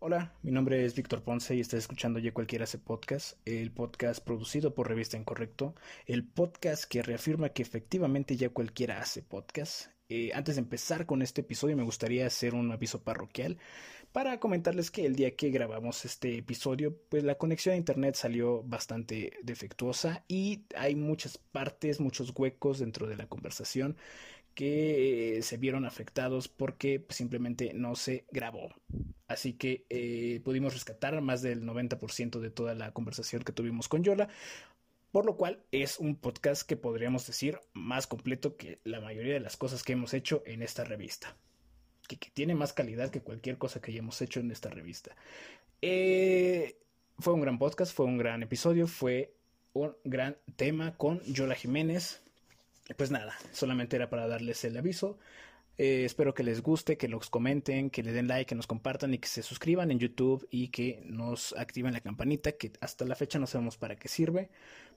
Hola, mi nombre es Víctor Ponce y estás escuchando Ya Cualquiera hace podcast, el podcast producido por Revista Incorrecto, el podcast que reafirma que efectivamente ya cualquiera hace podcast. Eh, antes de empezar con este episodio me gustaría hacer un aviso parroquial para comentarles que el día que grabamos este episodio pues la conexión a internet salió bastante defectuosa y hay muchas partes, muchos huecos dentro de la conversación que se vieron afectados porque simplemente no se grabó. Así que eh, pudimos rescatar más del 90% de toda la conversación que tuvimos con Yola, por lo cual es un podcast que podríamos decir más completo que la mayoría de las cosas que hemos hecho en esta revista. Que, tiene más calidad que cualquier cosa que hayamos hecho en esta revista. Eh, fue un gran podcast, fue un gran episodio, fue un gran tema con Yola Jiménez, pues nada, solamente era para darles el aviso. Eh, espero que les guste, que los comenten, que le den like, que nos compartan y que se suscriban en YouTube y que nos activen la campanita, que hasta la fecha no sabemos para qué sirve,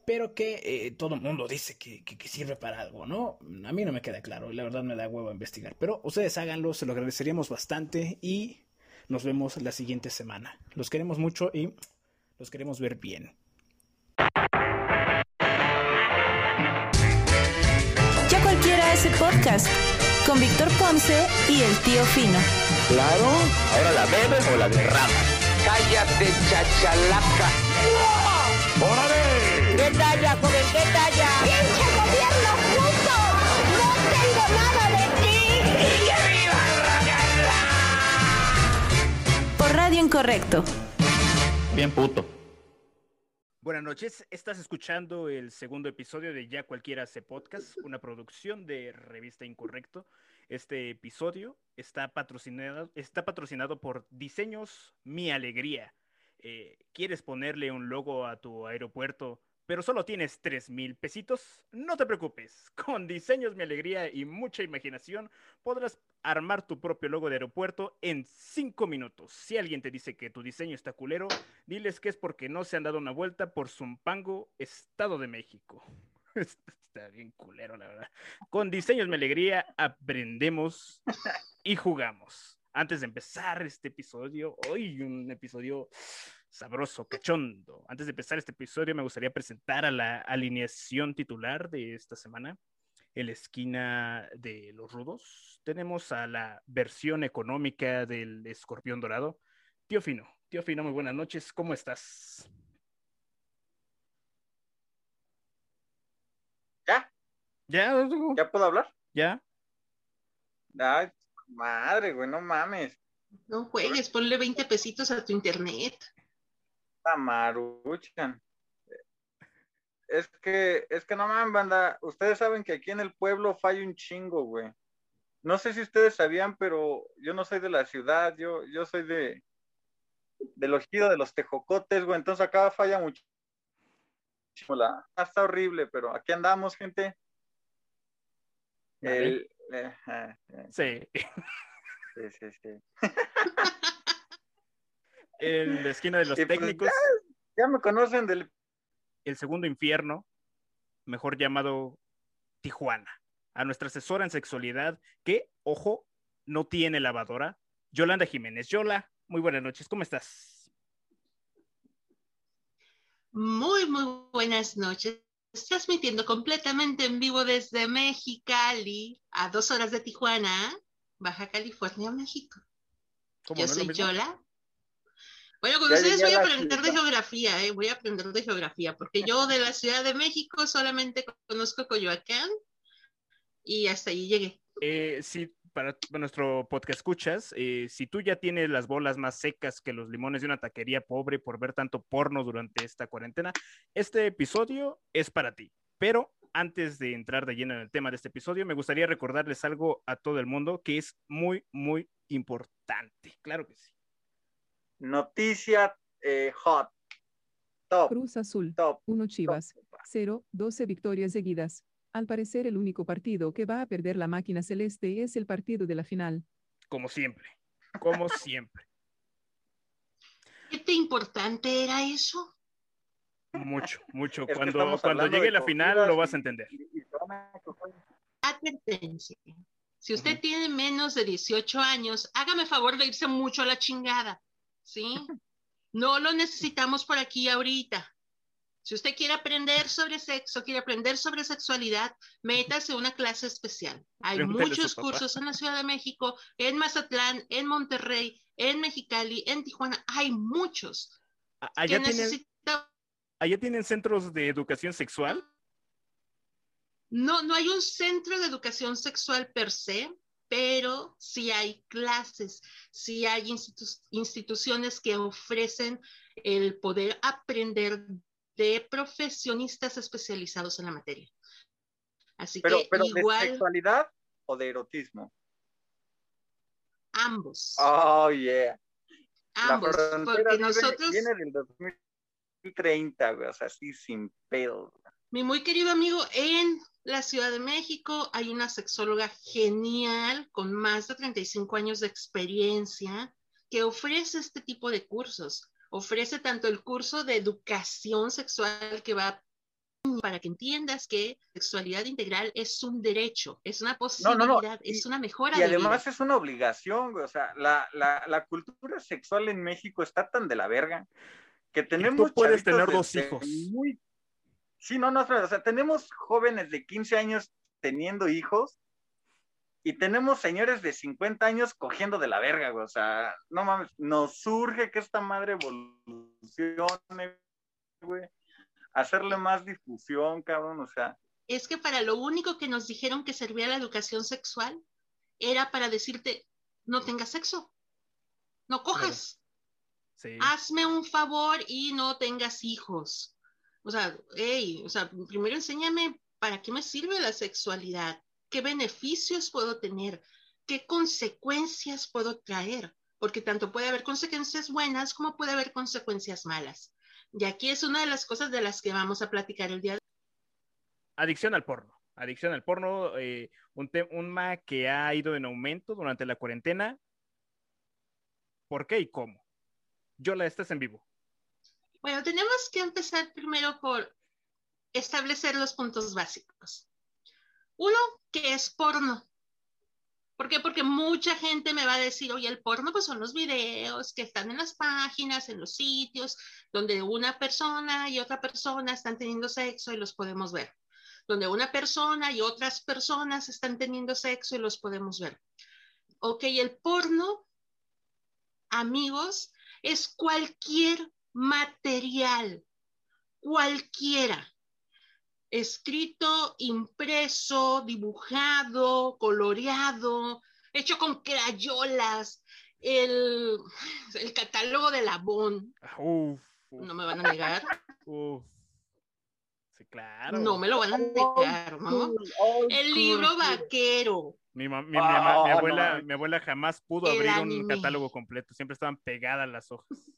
pero que eh, todo el mundo dice que, sirve para algo, ¿no? A mí no me queda claro, la verdad me da huevo investigar, pero ustedes háganlo, se lo agradeceríamos bastante y nos vemos la siguiente semana. Los queremos mucho y los queremos ver bien. ese podcast con Víctor Ponce y el tío Fino. Claro, ahora la bebes o la derramas. Cállate, chachalaca. ¡Órale! ¿Qué talla, joven? ¿Qué talla? ¡Pinche gobierno puto! ¡No tengo nada de ti! ¡Y que viva el Por Radio Incorrecto. Bien puto. Buenas noches, estás escuchando el segundo episodio de Ya Cualquiera hace podcast, una producción de Revista Incorrecto. Este episodio está patrocinado, está patrocinado por Diseños Mi Alegría. Eh, ¿Quieres ponerle un logo a tu aeropuerto pero solo tienes tres mil pesitos, no te preocupes. Con diseños, mi alegría y mucha imaginación podrás armar tu propio logo de aeropuerto en cinco minutos. Si alguien te dice que tu diseño está culero, diles que es porque no se han dado una vuelta por Zumpango, Estado de México. Está bien culero, la verdad. Con diseños, mi alegría, aprendemos y jugamos. Antes de empezar este episodio, hoy un episodio sabroso, cachondo. Antes de empezar este episodio, me gustaría presentar a la alineación titular de esta semana. En la esquina de los rudos tenemos a la versión económica del escorpión dorado. Tío Fino, tío Fino, muy buenas noches, ¿cómo estás? ¿Ya? ¿Ya? ¿Ya puedo hablar? ¿Ya? Ay, madre, güey, no mames. No juegues, ponle 20 pesitos a tu internet. Maruchan. Es que, es que no mames, banda. Ustedes saben que aquí en el pueblo falla un chingo, güey. No sé si ustedes sabían, pero yo no soy de la ciudad, yo, yo soy de del ojido de los tejocotes, güey. Entonces acá falla mucho. La, está horrible, pero aquí andamos, gente. El, eh, eh, eh. Sí. Sí, sí, sí. en la esquina de los pues, técnicos. ya, me conocen del... El segundo infierno, mejor llamado Tijuana. A nuestra asesora en sexualidad, que, ojo, no tiene lavadora, Yolanda Jiménez. Yola, muy buenas noches, ¿cómo estás? Muy, muy buenas noches. Transmitiendo completamente en vivo desde Mexicali, a dos horas de Tijuana, Baja California, México. Yo soy Yola, bueno, con ustedes voy a aprender de geografía, ¿eh? voy a aprender de geografía, porque yo de la Ciudad de México solamente conozco Coyoacán y hasta ahí llegué. Eh, sí, para, nuestro podcast escuchas, eh, si tú ya tienes las bolas más secas que los limones de una taquería pobre por ver tanto porno durante esta cuarentena, este episodio es para ti. Pero antes de entrar de lleno en el tema de este episodio, me gustaría recordarles algo a todo el mundo que es muy, muy importante. Claro que sí. Noticia eh, hot. Top. Cruz Azul. Top. 1 Chivas. 0, 12 victorias seguidas. Al parecer el único partido que va a perder la máquina celeste es el partido de la final. Como siempre. Como siempre. ¿Qué tan importante era eso? Mucho, mucho. cuando cuando llegue la final lo vas a entender. Advertencia. Si usted tiene menos de 18 años, hágame favor de irse mucho a la chingada ¿sí? No lo necesitamos por aquí ahorita. Si usted quiere aprender sobre sexo, quiere aprender sobre sexualidad, métase a una clase especial. Hay muchos cursos en la Ciudad de México, en Mazatlán, en Monterrey, en Mexicali, en Tijuana. Hay muchos. A- que Allá tienen, necesita- allá tienen centros de educación sexual. No, no hay un centro de educación sexual per se, pero sí hay clases, sí hay institu- instituciones que ofrecen el poder aprender de profesionistas especializados en la materia. Así Pero, que pero ¿de igual sexualidad o de erotismo? ambos, Oh, yeah. Ambos, porque viene, nosotros, viene del 2030, güey, o sea, así sin pedo. Mi muy querido amigo, en la Ciudad de México hay una sexóloga genial con más de 35 años de experiencia que ofrece este tipo de cursos. Ofrece tanto el curso de educación sexual que va para que entiendas que sexualidad integral es un derecho, es una posibilidad, no, no, y- es una mejora Y de además vida. es una obligación, güey, o sea, la, la, la cultura sexual en México está tan de la verga que tenemos puedes chavitos tener dos hijos. muy- Sí, no, no, o sea, tenemos jóvenes de 15 años teniendo hijos y tenemos señores de 50 años cogiendo de la verga, güey, o sea, no mames, nos surge que esta madre evolucione, güey, hacerle más difusión, cabrón, o sea, Es que para lo único que nos dijeron que servía la educación sexual era para decirte, no tengas sexo, no cojas. Sí. hazme un favor y no tengas hijos. O sea, hey, o sea, primero enséñame para qué me sirve la sexualidad, qué beneficios puedo tener, qué consecuencias puedo traer, porque tanto puede haber consecuencias buenas como puede haber consecuencias malas. Y aquí es una de las cosas de las que vamos a platicar el día de Adicción al porno. Adicción al porno, eh, un tema que ha ido en aumento durante la cuarentena. ¿Por qué y cómo? Yola, estás en vivo. Bueno, tenemos que empezar primero por establecer los puntos básicos. Uno, ¿qué es porno? ¿Por qué? Porque mucha gente me va a decir, oye, el porno pues son los videos que están en las páginas, en los sitios, donde una persona y otra persona están teniendo sexo y los podemos ver. Donde una persona y otras personas están teniendo sexo y los podemos ver. Ok, el porno, amigos, es cualquier material, cualquiera, escrito, impreso, dibujado, coloreado, hecho con crayolas, el, el catálogo de Labón, Ah, Uf, uf, no me van a negar, uf. Sí, claro. no me lo van a negar, ¿no? El libro vaquero, Mi, mi- mi mi Ah, abuela, no. mi abuela jamás pudo El abrir un anime. catálogo completo. Siempre estaban pegadas las hojas.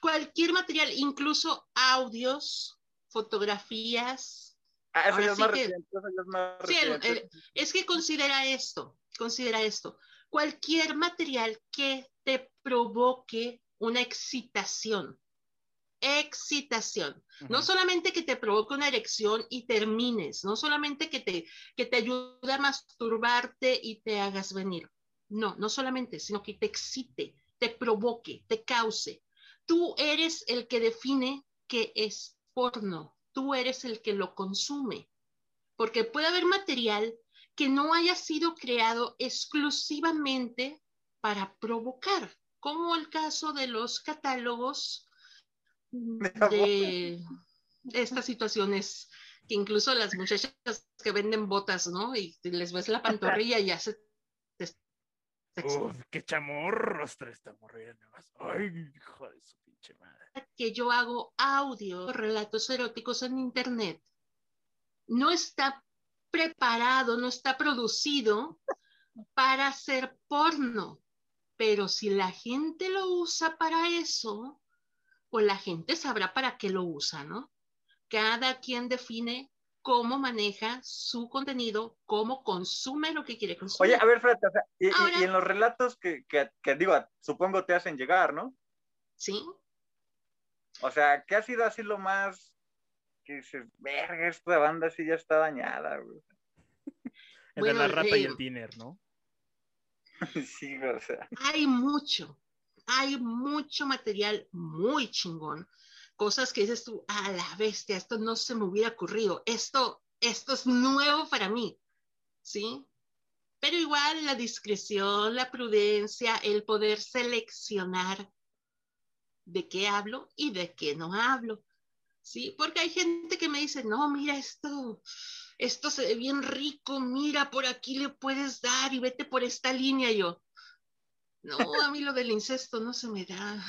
Cualquier material, incluso audios, fotografías, Ah, eso Ahora ya es más que- reciente, eso ya es más Sí, el- reciente. el- es que considera esto, considera esto. Cualquier material que te provoque una excitación. Excitación. No solamente que te provoque una erección y termines, no solamente que te, que te ayude a masturbarte y te hagas venir. No, no solamente, sino que te excite, te provoque, te cause. Tú eres el que define qué es porno. Tú eres el que lo consume porque puede haber material que no haya sido creado exclusivamente para provocar, como el caso de los catálogos de estas situaciones que incluso las muchachas que venden botas, ¿no? Y les ves la pantorrilla y ya se... Uf, qué chamorros trae esta morrilla nomás. Ay, hijo de su pinche madre. que yo hago audio, relatos eróticos en internet, no está preparado, no está producido para hacer porno. Pero si la gente lo usa para eso, pues la gente sabrá para qué lo usa, ¿no? Cada quien define cómo maneja su contenido, cómo consume lo que quiere consumir. Oye, a ver, Fred, o sea, y, y- Ahora- y en los relatos que, que, que digo, supongo te hacen llegar, ¿no? ¿Sí? O sea, ¿qué ha sido así lo más que dices, verga, esta banda sí ya está dañada, güey? El de la rata y eh, el tiner, ¿no? Sí, o sea. Hay mucho, hay mucho material muy chingón. Cosas que dices tú, a la bestia, esto no se me hubiera ocurrido. Esto, esto es nuevo para mí. ¿Sí? Pero igual la discreción, la prudencia, el poder seleccionar de qué hablo y de qué no hablo. ¿Sí? Porque hay gente que me dice, no, mira esto, esto se ve bien rico, mira, por aquí le puedes dar y vete por esta línea. Yo, no, a mí lo del incesto no se me da.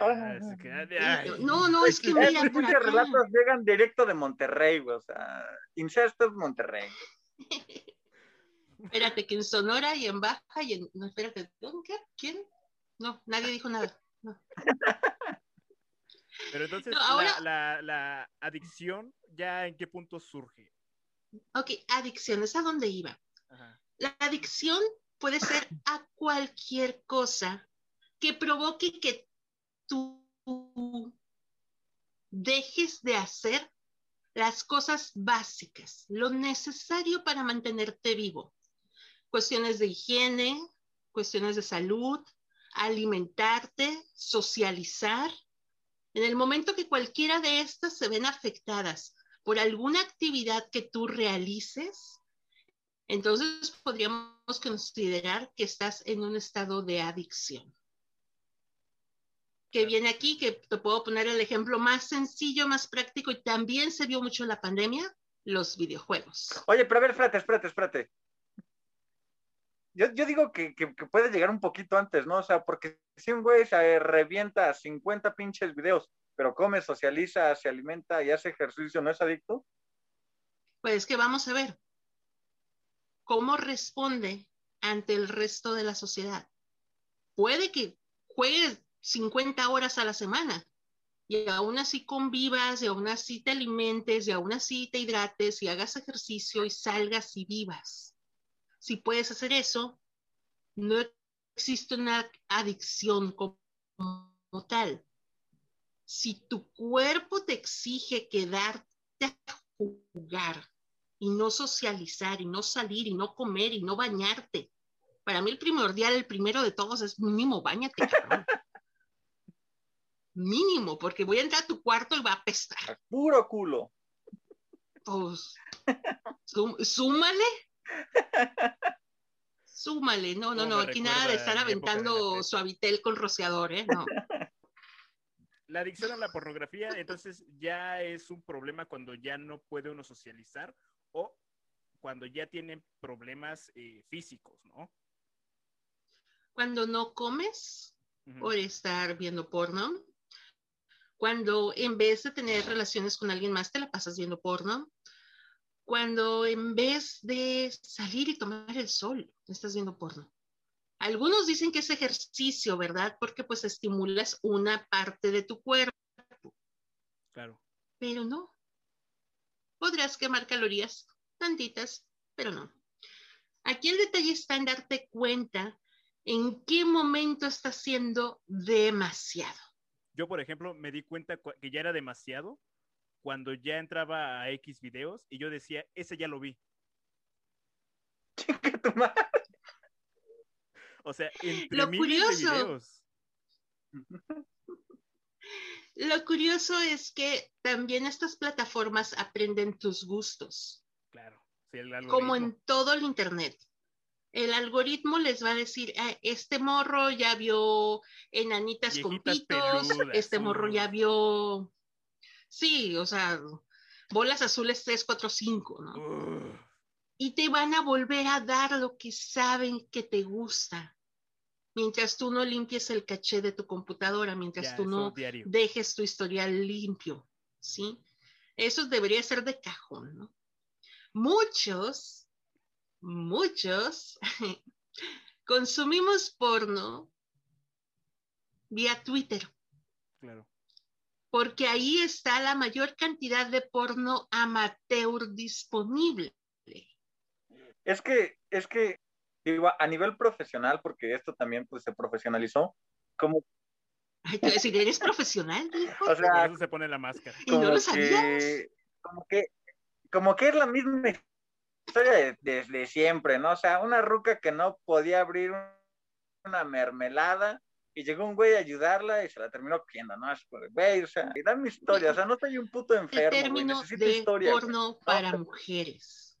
Ah. No, no, es que mira, por acá. relatos llegan directo de Monterrey, güey. O sea, incesto es Monterrey. Espérate, que en Sonora y en Baja y en. No, espérate, ¿dónde? ¿Quién? No, nadie dijo nada. Pero entonces, No, ahora- la, la adicción, ¿ya en qué punto surge? Ok, adicciones, ¿a dónde iba? Ajá. La adicción puede ser a cualquier cosa que provoque que tú dejes de hacer las cosas básicas, lo necesario para mantenerte vivo. Cuestiones de higiene, cuestiones de salud, alimentarte, socializar. En el momento que cualquiera de estas se ven afectadas por alguna actividad que tú realices, entonces podríamos considerar que estás en un estado de adicción. Que viene aquí, que te puedo poner el ejemplo más sencillo, más práctico y también se vio mucho en la pandemia, los videojuegos. Oye, pero a ver, espérate, espérate, espérate. Yo, yo digo que, que, que puede llegar un poquito antes, ¿no? O sea, porque si un güey se revienta 50 pinches videos, pero come, socializa, se alimenta y hace ejercicio, ¿no es adicto? Pues que vamos a ver cómo responde ante el resto de la sociedad. Puede que juegues 50 horas a la semana y aún así convivas y aún así te alimentes y aún así te hidrates y hagas ejercicio y salgas y vivas. Si puedes hacer eso, no existe una adicción como tal. Si tu cuerpo te exige quedarte a jugar y no socializar y no salir y no comer y no bañarte, para mí el primordial, el primero de todos es mínimo, bañate. Mínimo, porque voy a entrar a tu cuarto y va a apestar. Puro culo. Pues, sú- súmale. Súmale, no, no, no, aquí nada de estar de aventando prepa. suavitel con rociador, ¿eh? No. La adicción a la pornografía, entonces, ya es un problema cuando ya no puede uno socializar o cuando ya tienen problemas eh, físicos, ¿no? Cuando no comes Ujú. por estar viendo porno, cuando en vez de tener relaciones con alguien más te la pasas viendo porno, cuando en vez de salir y tomar el sol estás viendo porno. Algunos dicen que es ejercicio, ¿verdad? Porque pues estimulas una parte de tu cuerpo, Claro. pero no. Podrás quemar calorías, tantitas, pero no. Aquí el detalle está en darte cuenta en qué momento está siendo demasiado. Yo, por ejemplo, me di cuenta que ya era demasiado cuando ya entraba a X videos y yo decía, ese ya lo vi. Chinga tu madre. O sea, entre Lo miles de curioso- videos. Lo curioso es que también estas plataformas aprenden tus gustos, Claro. Sí, el como en todo el Internet. El algoritmo les va a decir, "Ah, este morro ya vio enanitas con pitos, peludas, este morro uh. ya vio, sí, o sea, bolas azules 3, 4, 5, ¿no? Y te van a volver a dar lo que saben que te gusta. Mientras tú no limpies el caché de tu computadora, mientras Ya, tú no diario. dejes tu historial limpio, ¿sí? Eso debería ser de cajón, ¿no? Muchos, muchos consumimos porno vía Twitter, Claro. porque ahí está la mayor cantidad de porno amateur disponible. Es que, es que, digo, a nivel profesional, porque esto también pues se profesionalizó, como, Ay, decir, ¿eres profesional, hijo? o sea, eso se pone la máscara. Y no lo sabíamos. que, como que, como que es la misma historia desde siempre, ¿no? O sea, una ruca que no podía abrir una mermelada y llegó un güey a ayudarla y se la terminó cogiendo, ¿no? Es por, güey, o sea, y dan mi historia, o sea, no soy un puto enfermo, El término güey, necesito de historia. güey. porno para mujeres.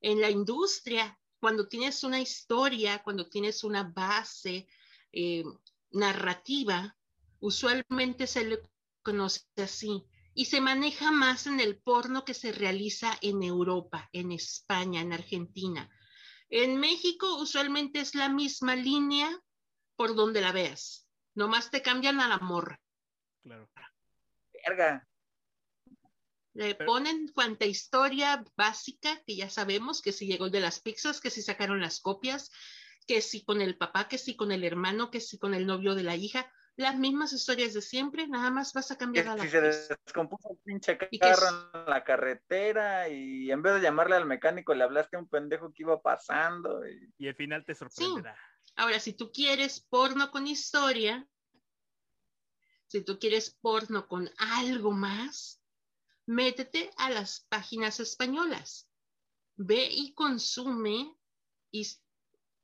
En la industria, cuando tienes una historia, cuando tienes una base eh, narrativa, usualmente se le conoce así. Y se maneja más en el porno que se realiza en Europa, en España, en Argentina. En México usualmente es la misma línea por donde la veas. Nomás te cambian a la morra. Claro. Verga. Le Pero- ponen cuanta historia básica que ya sabemos, que si llegó el de las pizzas, que si sacaron las copias, que si con el papá, que si con el hermano, que si con el novio de la hija, las mismas historias de siempre, nada más vas a Que cambiar a la si se descompuso el pinche es- carro en la carretera y en vez de llamarle al mecánico le hablaste a un pendejo que iba pasando y Y al final te sorprenderá. Ahora, si tú quieres porno con historia, si tú quieres porno con algo más, métete a las páginas españolas. Ve y consume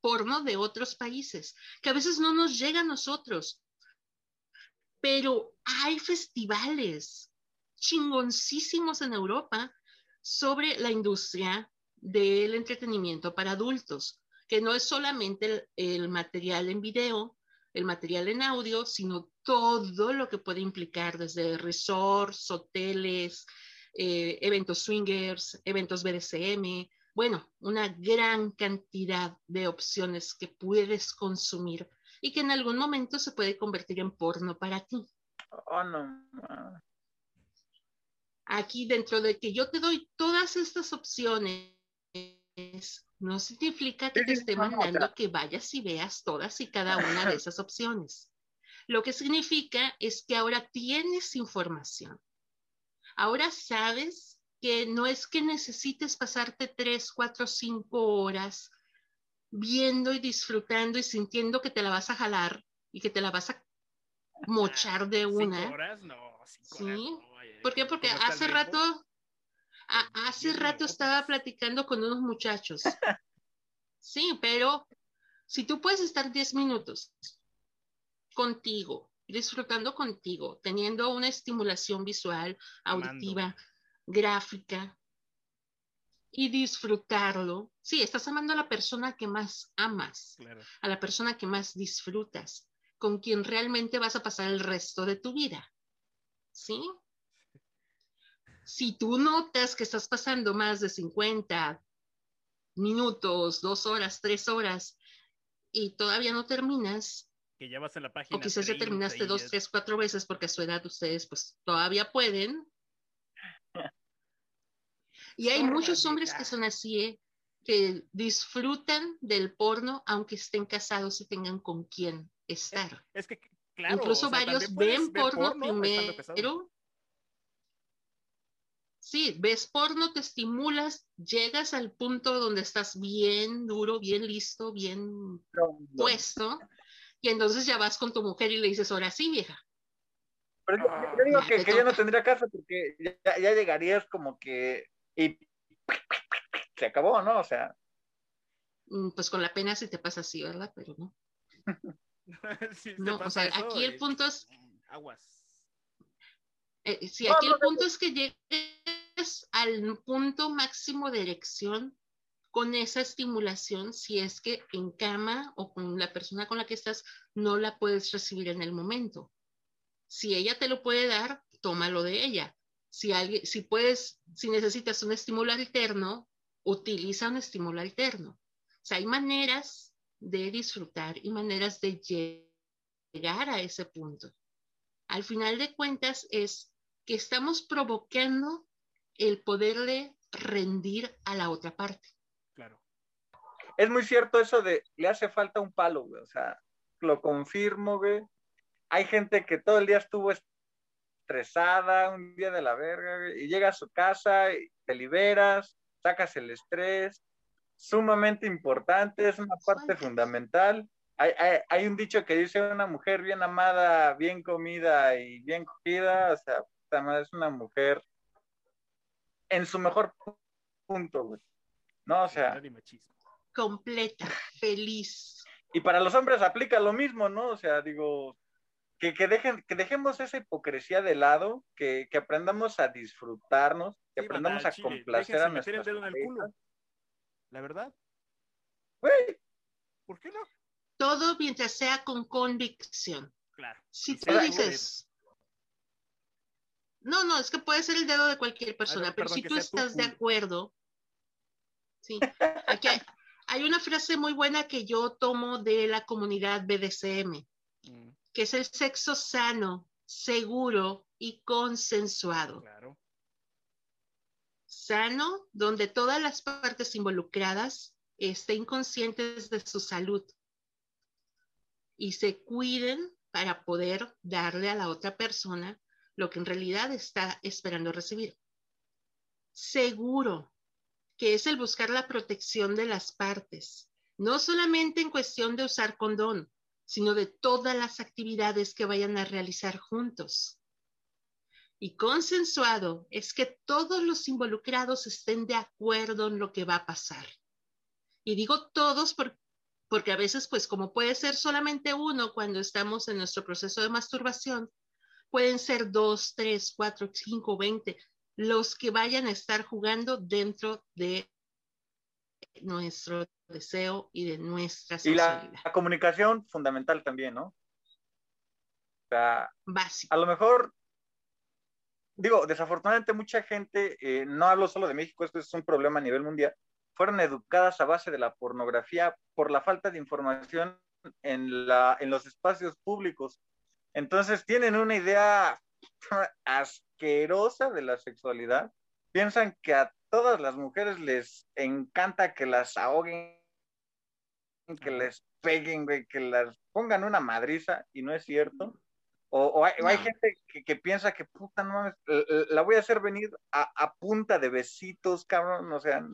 porno de otros países, que a veces no nos llega a nosotros. Pero hay festivales chingoncísimos en Europa sobre la industria del entretenimiento para adultos que no es solamente el, material en video, el material en audio, sino todo lo que puede implicar desde resorts, hoteles, eh, eventos swingers, eventos BDSM, bueno, una gran cantidad de opciones que puedes consumir y que en algún momento se puede convertir en porno para ti. oh no. Aquí dentro de que yo te doy todas estas opciones, no significa que te esté mandando que vayas y veas todas y cada una de esas opciones. Lo que significa es que ahora tienes información. Ahora sabes que no es que necesites pasarte tres, cuatro, cinco horas viendo y disfrutando y sintiendo que te la vas a jalar y que te la vas a mochar de ¿Cinco una. horas? No, cinco Sí. horas no, oye, ¿Por qué? Porque ¿cómo está el hace rato, a- hace rato estaba platicando con unos muchachos. Sí, pero si tú puedes estar 10 minutos contigo, disfrutando contigo, teniendo una estimulación visual, auditiva, gráfica y disfrutarlo. Sí, estás amando a la persona que más amas, Claro. a la persona que más disfrutas, con quien realmente vas a pasar el resto de tu vida. ¿Sí? Si tú notas que estás pasando más de 50 minutos, dos horas, tres horas y todavía no terminas, Que ya vas en la página. o quizás ya 30 terminaste dos, tres, cuatro veces porque a su edad ustedes pues todavía pueden. Y hay muchos hombres que son así, ¿eh? que disfrutan del porno aunque estén casados y tengan con quién estar. Es que, claro. Incluso o sea, varios ven porno, casado. primero. Sí, ves porno, te estimulas, llegas al punto donde estás bien duro, bien listo, bien puesto, y entonces ya vas con tu mujer y le dices, ahora sí, vieja. Pero yo, yo digo que, que ya no tendría caso porque ya, ya llegarías como que y se acabó, ¿no? O sea, Mm, Pues con la pena si te pasa así, ¿verdad? Pero no. Sí, No, o sea, eso, aquí el eh, punto es, Aguas. eh, sí, No, aquí no, el punto es que llegues al punto máximo de erección con esa estimulación si es que en cama o con la persona con la que estás no la puedes recibir en el momento. Si ella te lo puede dar, tómalo de ella. Si alguien, si puedes, si necesitas un estímulo alterno, utiliza un estímulo alterno. O sea, hay maneras de disfrutar y maneras de llegar a ese punto. Al final de cuentas es que estamos provocando el poderle rendir a la otra parte. Claro. es muy cierto eso de le hace falta un palo, güey. O sea, lo confirmo, güey. Hay gente que todo el día estuvo estresada, un día de la verga, y llega a su casa y te liberas, sacas el estrés, sumamente importante, es una parte fundamental. Hay, hay, hay un dicho que dice una mujer bien amada, bien comida y bien cogida, o sea, es una mujer en su mejor punto, güey. No, o sea. Completa, feliz. Y para los hombres aplica lo mismo, ¿no? O sea, digo, que, que, dejen, que dejemos esa hipocresía de lado, que, que aprendamos a disfrutarnos, que aprendamos a complacer a nuestras el dedo en el culo. La verdad. Güey. ¿Por qué no? Todo mientras sea con convicción. Claro. Si tú dices, no, no, es que puede ser el dedo de cualquier persona, pero perdón, si tú estás de acuerdo, sí. Aquí hay, hay una frase muy buena que yo tomo de la comunidad BDSM, Mm, que es el sexo sano, seguro y consensuado. claro. Sano, donde todas las partes involucradas estén conscientes de su salud y se cuiden para poder darle a la otra persona lo que en realidad está esperando recibir. Seguro, que es el buscar la protección de las partes, no solamente en cuestión de usar condón, sino de todas las actividades que vayan a realizar juntos. Y consensuado es que todos los involucrados estén de acuerdo en lo que va a pasar. Y digo todos por- porque a veces, pues como puede ser solamente uno cuando estamos en nuestro proceso de masturbación, pueden ser dos, tres, cuatro, cinco, veinte, los que vayan a estar jugando dentro de nuestro deseo y de nuestra Y la, comunicación fundamental también, ¿no? O sea, Básico. a lo mejor, digo, desafortunadamente mucha gente, eh, no hablo solo de México, esto es un problema a nivel mundial, fueron educadas a base de la pornografía por la falta de información en, la, en los espacios públicos. Entonces tienen una idea asquerosa de la sexualidad. Piensan que a todas las mujeres les encanta que las ahoguen, que les peguen, güey, que las pongan una madriza, y no es cierto. O, o hay, o hay No. gente que, que piensa que, puta, no mames, la voy a hacer venir a, a punta de besitos, cabrón, o sea,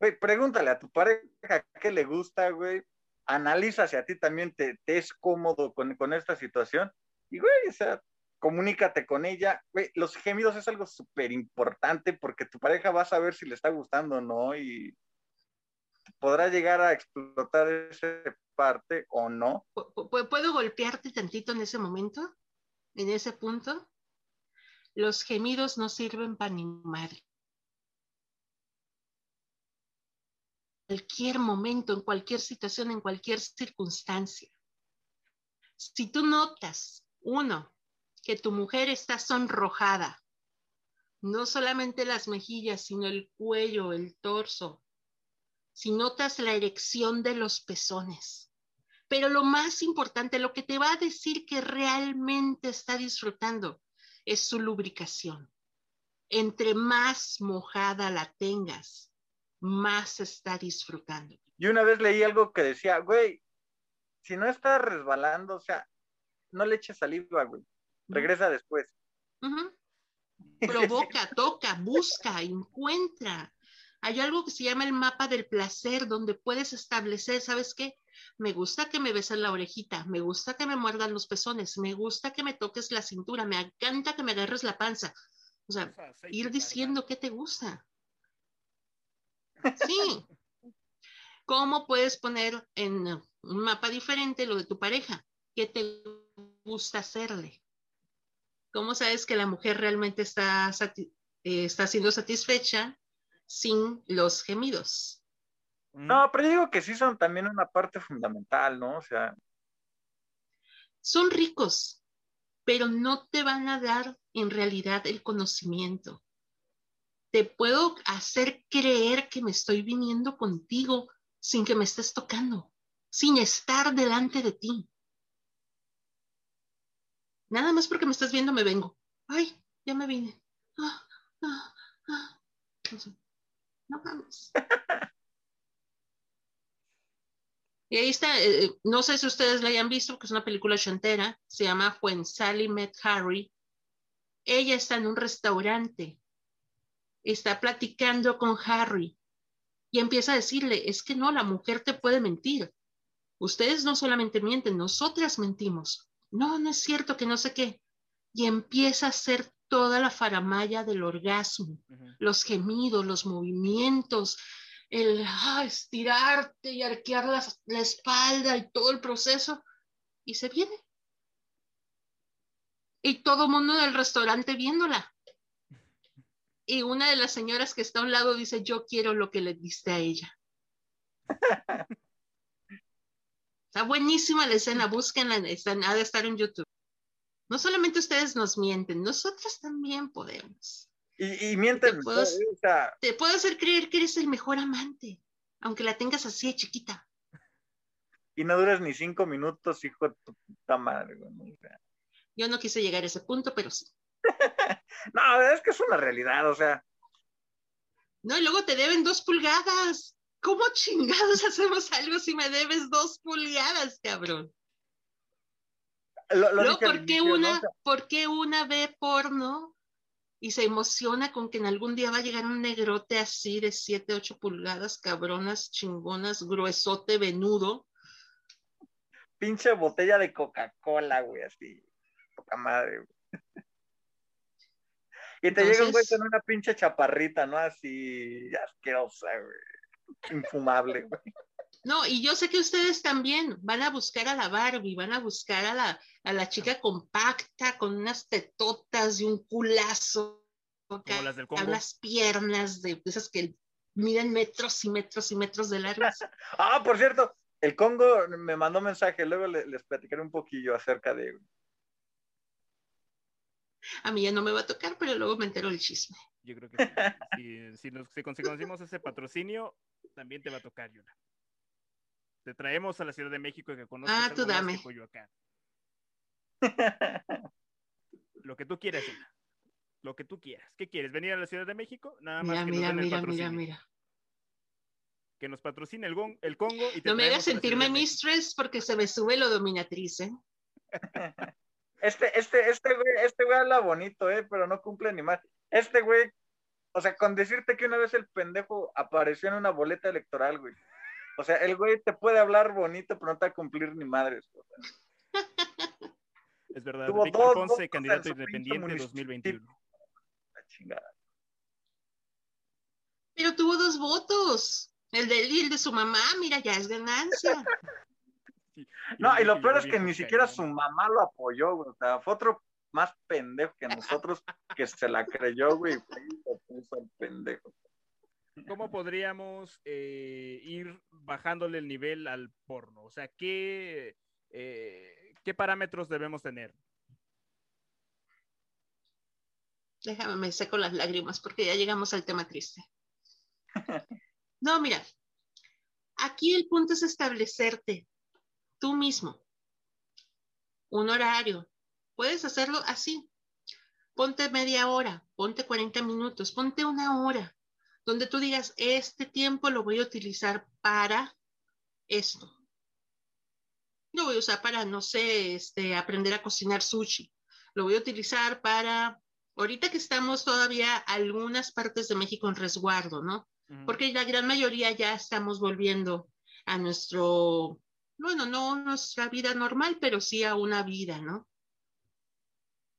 güey, pregúntale a tu pareja qué le gusta, güey, analiza si a ti también te, te es cómodo con, con esta situación, y, güey, o sea, comunícate con ella, los gemidos es algo súper importante porque tu pareja va a saber si le está gustando o no, y podrá llegar a explotar esa parte o no. ¿Pu- pu- ¿Puedo golpearte tantito en ese momento? ¿En ese punto? Los gemidos no sirven para ni madre. Cualquier momento, en cualquier situación, en cualquier circunstancia. Si tú notas, uno, que tu mujer está sonrojada, no solamente las mejillas, sino el cuello, el torso, si notas la erección de los pezones, pero lo más importante, lo que te va a decir que realmente está disfrutando es su lubricación. Entre más mojada la tengas, más está disfrutando. Y una vez leí algo que decía, güey, si no está resbalando, o sea, no le eches saliva, güey. Regresa después. Provoca, toca, busca, encuentra. Hay algo que se llama el mapa del placer, donde puedes establecer, ¿sabes qué? Me gusta que me besen la orejita, me gusta que me muerdan los pezones, me gusta que me toques la cintura, me encanta que me agarres la panza. O sea, ir diciendo qué te gusta. Sí. ¿Cómo puedes poner en un mapa diferente lo de tu pareja? ¿Qué te gusta hacerle? ¿Cómo sabes que la mujer realmente está, sati- eh, está siendo satisfecha sin los gemidos? No, pero digo que sí son también una parte fundamental, ¿no? O sea, Son ricos, pero no te van a dar en realidad el conocimiento. Te puedo hacer creer que me estoy viniendo contigo sin que me estés tocando, sin estar delante de ti. Nada más porque me estás viendo me vengo. Ay, ya me vine. Ah, ah, ah. No mames. Y ahí está, eh, no sé si ustedes la hayan visto, porque es una película ochentera, se llama When Sally Met Harry. Ella está en un restaurante, está platicando con Harry y empieza a decirle, es que no, la mujer te puede mentir. Ustedes no solamente mienten, nosotras mentimos. No, no es cierto que no sé qué. Y empieza a hacer toda la faramaya del orgasmo, los gemidos, los movimientos, el ah, estirarte y arquear la, la espalda y todo el proceso, y se viene. Y todo el mundo del restaurante viéndola. Y una de las señoras que está a un lado dice, yo quiero lo que le diste a ella. Está buenísima la escena, búsquenla, están, ha de estar en YouTube. No solamente ustedes nos mienten, nosotros también podemos. Y, y mienten. Te puedo, te puedo hacer creer que eres el mejor amante, aunque la tengas así de chiquita. y no duras ni cinco minutos, hijo de tu puta madre. güey. Yo no quise llegar a ese punto, pero sí. No, es que es una realidad, o sea, No, y luego te deben dos pulgadas. ¿Cómo chingados hacemos algo si me debes dos pulgadas, cabrón? lo, lo al ¿por qué, inicio, ¿no? una, O sea, ¿por qué una ve porno y se emociona con que en algún día va a llegar un negrote así de 7, 8 pulgadas, cabronas, chingonas, gruesote, venudo? pinche botella de Coca-Cola, güey, así. Poca madre, güey. Y te llega un güey con una pinche chaparrita, ¿no? Así asquerosa, güey. Infumable, güey. No, y yo sé que ustedes también van a buscar a la Barbie, van a buscar a la, a la chica compacta con unas tetotas y un culazo, Como las del unas piernas de esas que miden metros y metros y metros de largas. Ah, por cierto, el Congo me mandó mensaje, luego le- les platicaré un poquillo acerca de... A mí ya no me va a tocar, pero luego me entero el chisme. Yo creo que sí. si, si, nos, si conseguimos ese patrocinio, también te va a tocar, Yuna. Te traemos a la Ciudad de México y que conozcas Ah, tú dame. Coyoacán. Lo que tú quieras, Yuna. Lo que tú quieras. ¿Qué quieres? ¿Venir a la Ciudad de México? Nada más Mira, que mira, nos den el mira, mira, patrocinio. mira. Que nos patrocine el, Congo y te No me hagas sentirme mistress porque se me sube lo dominatriz, ¿eh? Este, este, este güey, este güey habla bonito, ¿eh? Pero no cumple ni más. Este güey, o sea, con decirte que una vez el pendejo apareció en una boleta electoral, güey. O sea, el güey te puede hablar bonito, pero no te va a cumplir ni madres. o sea. Es verdad. Tuvo Víctor dos Ponce, votos candidato independiente municipio. 2021. La chingada. Pero tuvo dos votos. El de él y el de su mamá, mira, ya es ganancia. No, y lo peor es que ni siquiera su mamá lo apoyó, güey. O sea, fue otro más pendejo que nosotros que se la creyó, güey. puso pendejo. ¿Cómo podríamos eh, ir bajándole el nivel al porno? O sea, ¿qué, eh, ¿qué parámetros debemos tener? Déjame, me seco las lágrimas porque ya llegamos al tema triste. No, mira, aquí el punto es establecerte tú mismo un horario. Puedes hacerlo así. Ponte media hora, ponte 40 minutos, ponte una hora, donde tú digas, este tiempo lo voy a utilizar para esto. Lo voy a usar para, no sé, este, aprender a cocinar sushi. Lo voy a utilizar para ahorita que estamos todavía algunas partes de México en resguardo, ¿no? Porque la gran mayoría ya estamos volviendo a nuestro, bueno, no nuestra vida normal, pero sí a una vida, ¿no?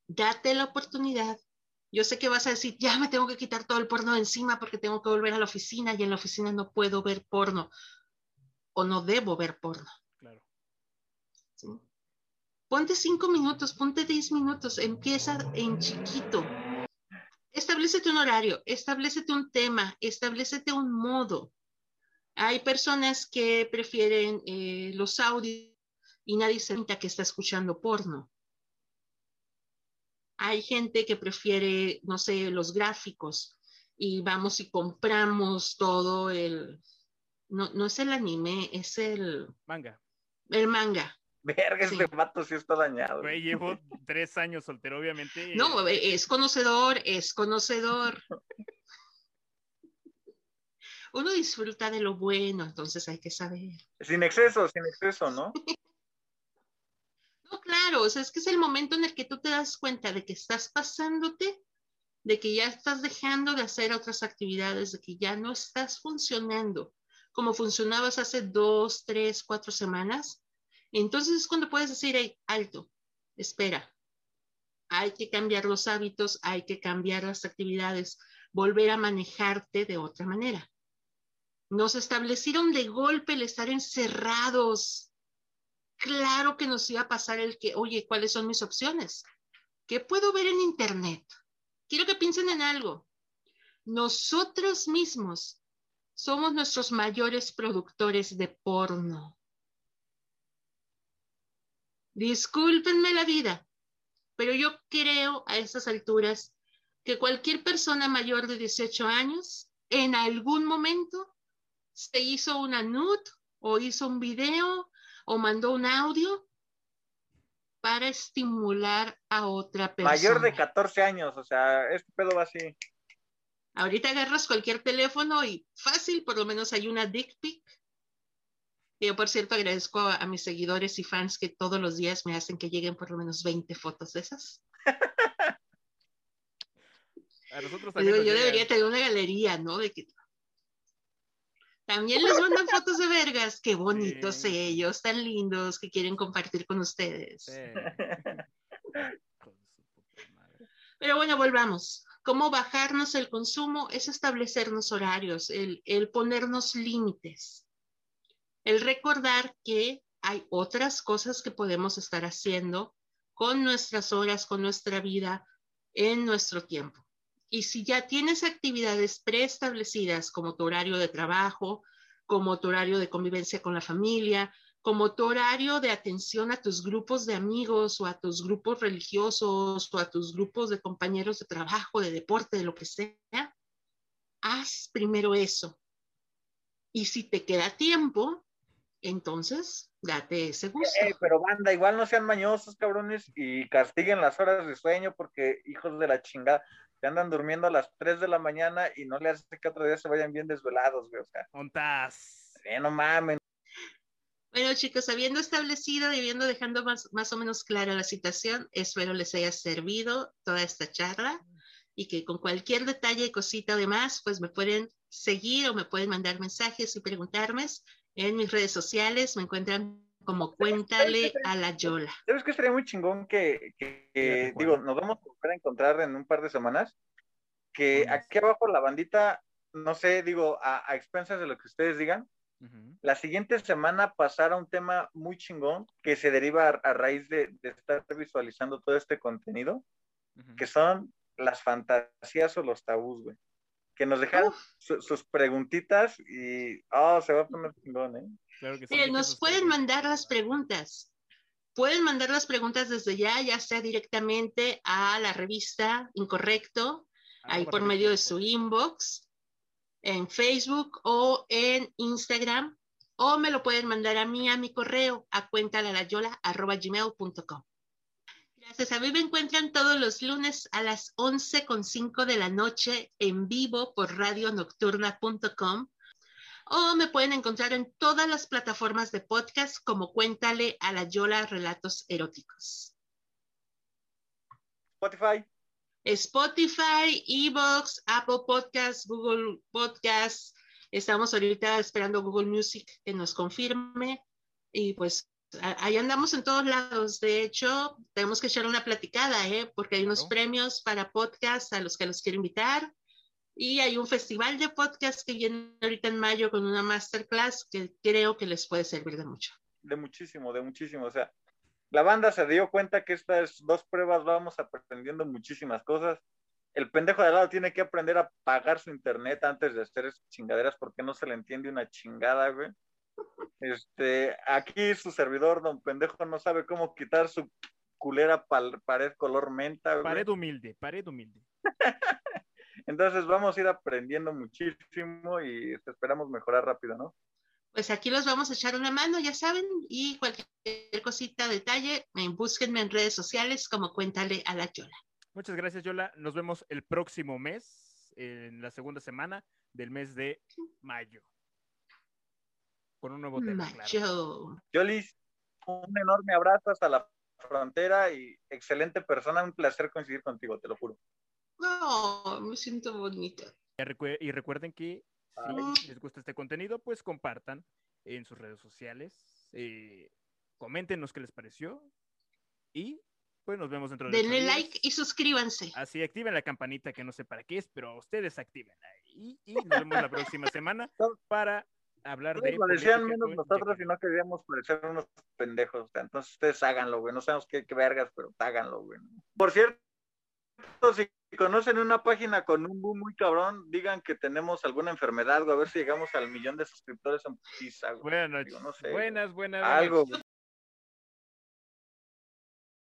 Date la oportunidad. Yo sé que vas a decir, ya me tengo que quitar todo el porno de encima porque tengo que volver a la oficina y en la oficina no puedo ver porno o no debo ver porno. Claro. ¿sí? Ponte cinco minutos, ponte diez minutos, empieza en chiquito. Establecete un horario, establecete un tema, establecete un modo. Hay personas que prefieren eh, los audios y nadie se cuenta que está escuchando porno. Hay gente que prefiere, no sé, los gráficos y vamos y compramos todo el, no, no es el anime, es el, Manga. el manga. Verga, Sí. este vato sí está dañado. Güey, llevo tres años soltero, obviamente. No, es conocedor, es conocedor. Uno disfruta de lo bueno, entonces hay que saber. Sin exceso, sin exceso, ¿no? No, claro, o sea, es que es el momento en el que tú te das cuenta de que estás pasándote, de que ya estás dejando de hacer otras actividades, de que ya no estás funcionando como funcionabas hace dos, tres, cuatro semanas. Entonces es cuando puedes decir, hey, alto, espera, hay que cambiar los hábitos, hay que cambiar las actividades, volver a manejarte de otra manera. Nos establecieron de golpe el estar encerrados. Claro que nos iba a pasar el que, oye, ¿cuáles son mis opciones? ¿Qué puedo ver en Internet? Quiero que piensen en algo. Nosotros mismos somos nuestros mayores productores de porno. Discúlpenme la vida, pero yo creo a estas alturas que cualquier persona mayor de 18 años en algún momento se hizo una nude o hizo un video o mandó un audio para estimular a otra persona. Mayor de 14 años, o sea, este pedo va así. Ahorita agarras cualquier teléfono y fácil, por lo menos hay una dick pic. Yo, por cierto, agradezco a, a mis seguidores y fans que todos los días me hacen que lleguen por lo menos 20 fotos de esas. A nosotros Digo, también nos yo llegan. debería tener una galería, ¿no? De que también les mandan fotos de vergas, qué bonitos Sí. ellos, tan lindos que quieren compartir con ustedes. Sí. Hijo de su puta madre. Pero bueno, volvamos. ¿Cómo bajarnos el consumo? Es establecernos horarios, el, el ponernos límites, el recordar que hay otras cosas que podemos estar haciendo con nuestras horas, con nuestra vida, en nuestro tiempo. Y si ya tienes actividades preestablecidas como tu horario de trabajo, como tu horario de convivencia con la familia, como tu horario de atención a tus grupos de amigos o a tus grupos religiosos o a tus grupos de compañeros de trabajo, de deporte, de lo que sea, haz primero eso. Y si te queda tiempo, entonces date ese gusto. Eh, pero banda, igual no sean mañosos, cabrones, y castiguen las horas de sueño porque hijos de la chingada, se andan durmiendo a las 3 de la mañana y no le hace que otro día se vayan bien desvelados, güey. O sea, Ontas. eh, no mamen. Bueno, chicos, habiendo establecido y habiendo dejando más, más o menos clara la situación, espero les haya servido toda esta charla y que con cualquier detalle y cosita además, pues me pueden seguir o me pueden mandar mensajes y preguntarme en mis redes sociales. Me encuentran como Cuéntale a la Yola. ¿Sabes qué sería muy chingón que, que- que, digo, nos vamos a volver a encontrar en un par de semanas? Que aquí abajo la bandita, no sé, digo, a, a expensas de lo que ustedes digan, la siguiente semana pasara un tema muy chingón que se deriva a, a raíz de, de estar visualizando todo este contenido, que son las fantasías o los tabús, güey. Que nos dejaron Uf. su- sus preguntitas y, oh, se va a poner chingón, ¿eh? Claro que sí. Miren, nos pueden mandar las preguntas. Pueden mandar las preguntas desde ya, ya sea directamente a la revista Incorrecto, ahí Arroba por medio de su inbox, en Facebook o en Instagram, o me lo pueden mandar a mí a mi correo a cuentalayola.gmail.com. Gracias. A mí me encuentran todos los lunes a las 11.05 de la noche en vivo por radionocturna.com o me pueden encontrar en todas las plataformas de podcast como Cuéntale a la Yola Relatos Eróticos. Spotify, Spotify, Evox, Apple Podcasts, Google Podcasts. Estamos ahorita esperando Google Music que nos confirme y pues ahí andamos en todos lados. De hecho, tenemos que echar una platicada, ¿eh? porque hay unos premios para podcasts a los que los quiero invitar y hay un festival de podcasts que viene ahorita en mayo con una masterclass que creo que les puede servir de mucho. de muchísimo, de muchísimo. O sea, la banda se dio cuenta que estas dos pruebas vamos aprendiendo muchísimas cosas. El pendejo de al lado tiene que aprender a pagar su internet antes de hacer esas chingaderas porque no se le entiende una chingada, güey. Este, aquí su servidor, don pendejo, no sabe cómo quitar su culera pal- pared color menta, güey. Pared humilde, pared humilde. Entonces vamos a ir aprendiendo muchísimo y esperamos mejorar rápido, ¿no? Pues aquí los vamos a echar una mano, ya saben, y cualquier cosita, detalle, búsquenme en redes sociales como Cuéntale a la Yola. Muchas gracias, Yola. Nos vemos el próximo mes, en la segunda semana del mes de mayo. Con un nuevo tema, claro. Yolis, un enorme abrazo hasta la frontera y excelente persona, un placer coincidir contigo, te lo juro. No, me siento bonita. Y recue- Y recuerden que si les gusta este contenido, pues compartan en sus redes sociales, eh, coméntenos qué les pareció y pues nos vemos dentro de Denle like y suscríbanse. Así, activen la campanita que no sé para qué es, pero ustedes activenla. Y, y nos vemos la próxima semana para hablar de. Lo decían política menos nosotros y no queríamos parecer unos pendejos. entonces ustedes háganlo, güey. No sabemos qué, qué vergas, pero háganlo, güey. Por cierto, si conocen una página con un boom muy cabrón, digan que tenemos alguna enfermedad, güey. A ver si llegamos al millón de suscriptores en putiza, güey. Buenas noches. Digo, no sé, buenas, buenas. Algo, buenas. güey.